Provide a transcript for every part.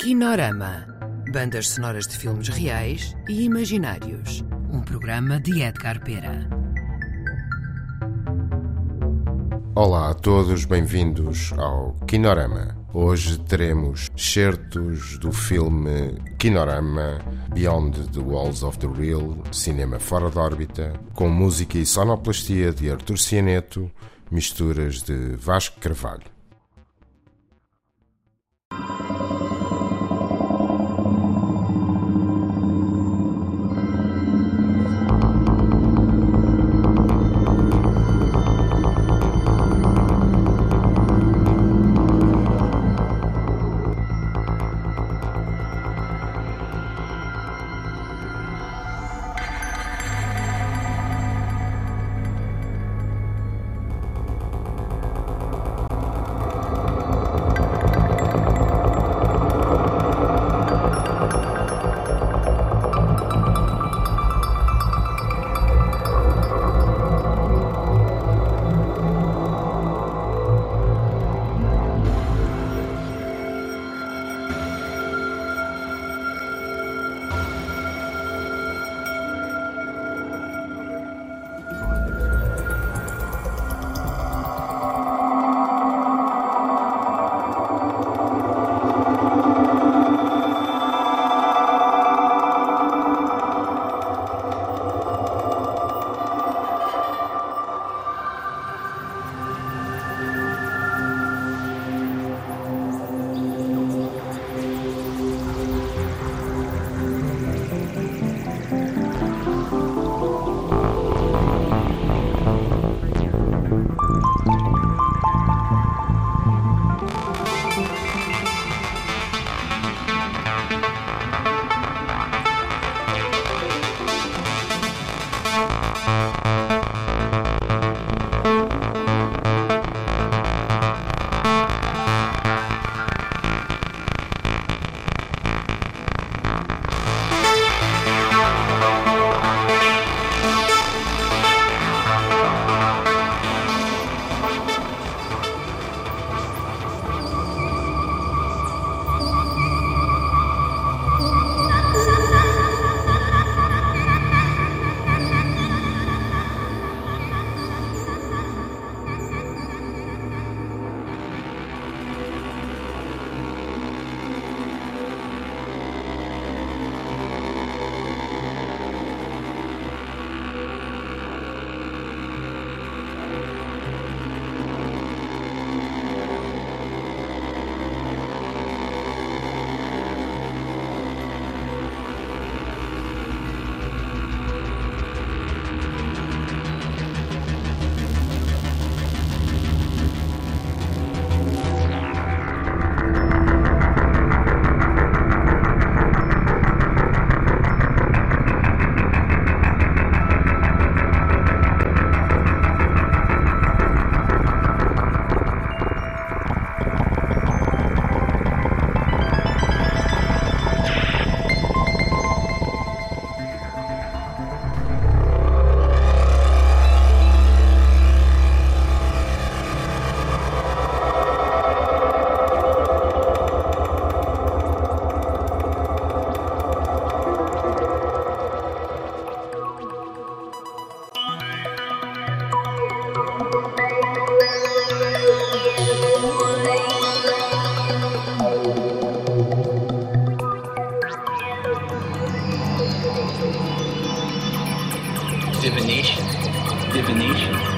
Kinorama. Bandas sonoras de filmes reais e imaginários. Um programa de Edgar Pera. Olá a todos, bem-vindos ao Kinorama. Hoje teremos certos do filme Kinorama Beyond the Walls of the Real, cinema fora de órbita, com música e sonoplastia de Artur Cianeto, misturas de Vasco Carvalho. Divination, divination.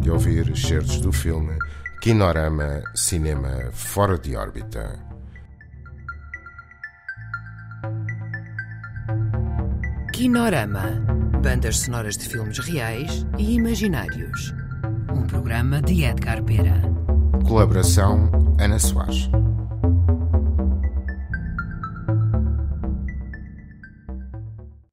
De ouvir excertos do filme Kinorama Cinema Fora de Órbita. Kinorama Bandas sonoras de filmes reais e imaginários. Um programa de Edgar Pera. Colaboração Ana Soares.